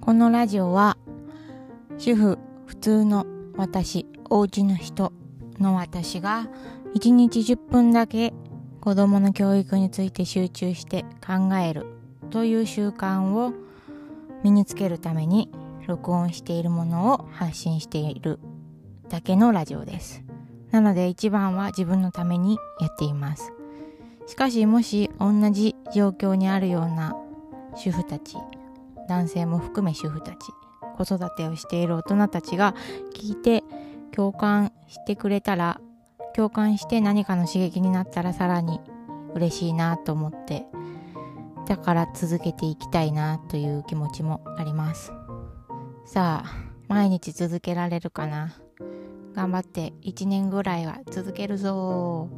このラジオは主婦普通の私お家の人の私が1日10分だけ子供の教育について集中して考えるという習慣を身につけるために録音しているものを発信しているだけのラジオです。なので一番は自分のためにやっています。しかしもし同じ状況にあるような主婦たち男性も含め主婦たち子育てをしている大人たちが聞いて共感してくれたら共感して何かの刺激になったらさらに嬉しいなと思ってだから続けていきたいなという気持ちもあります。さあ毎日続けられるかな？頑張って1年ぐらいは続けるぞ